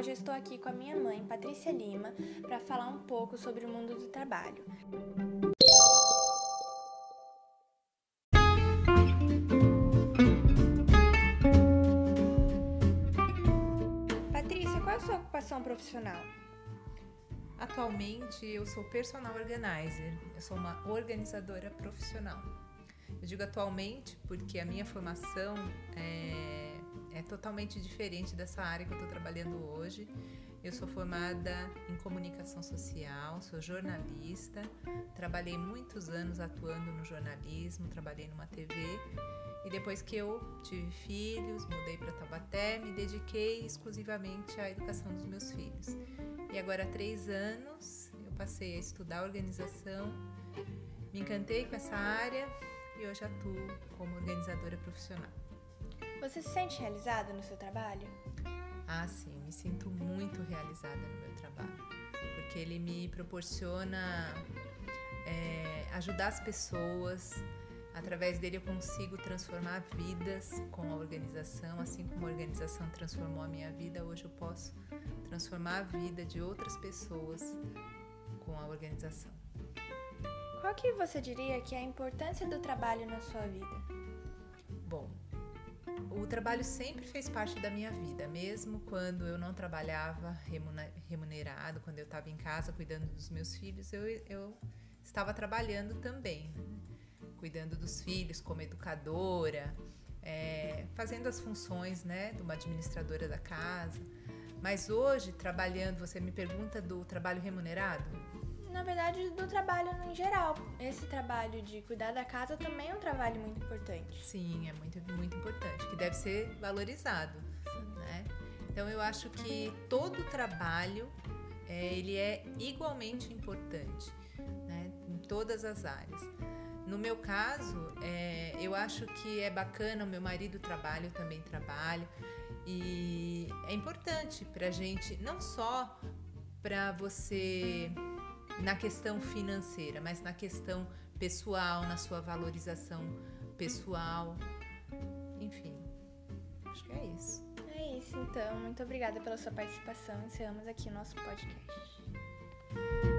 hoje eu estou aqui com a minha mãe, Patrícia Lima, para falar um pouco sobre o mundo do trabalho. Patrícia, qual é a sua ocupação profissional? Atualmente eu sou personal organizer, eu sou uma organizadora profissional. Eu digo atualmente porque a minha formação é, é totalmente diferente dessa área que eu estou trabalhando hoje. Eu sou formada em comunicação social, sou jornalista, trabalhei muitos anos atuando no jornalismo, trabalhei numa TV e depois que eu tive filhos, mudei para Taubaté, me dediquei exclusivamente à educação dos meus filhos. E agora há três anos eu passei a estudar organização, me encantei com essa área e hoje atuo como organizadora profissional. Você se sente realizada no seu trabalho? Ah, sim, me sinto muito realizada no meu trabalho, porque ele me proporciona é, ajudar as pessoas. Através dele eu consigo transformar vidas com a organização, assim como a organização transformou a minha vida, hoje eu posso transformar a vida de outras pessoas com a organização. Qual que você diria que é a importância do trabalho na sua vida? O trabalho sempre fez parte da minha vida, mesmo quando eu não trabalhava remunerado, quando eu estava em casa cuidando dos meus filhos, eu, eu estava trabalhando também, né? cuidando dos filhos como educadora, é, fazendo as funções né, de uma administradora da casa. Mas hoje, trabalhando, você me pergunta do trabalho remunerado? Na verdade, do trabalho em geral. Esse trabalho de cuidar da casa também é um trabalho muito importante. Sim, é muito, muito importante, que deve ser valorizado. Né? Então, eu acho que todo trabalho é, ele é igualmente importante né? em todas as áreas. No meu caso, é, eu acho que é bacana, o meu marido trabalha, eu também trabalho. E é importante para gente, não só para você na questão financeira, mas na questão pessoal, na sua valorização pessoal, enfim. Acho que é isso. É isso, então. Muito obrigada pela sua participação. Encerramos aqui o nosso podcast.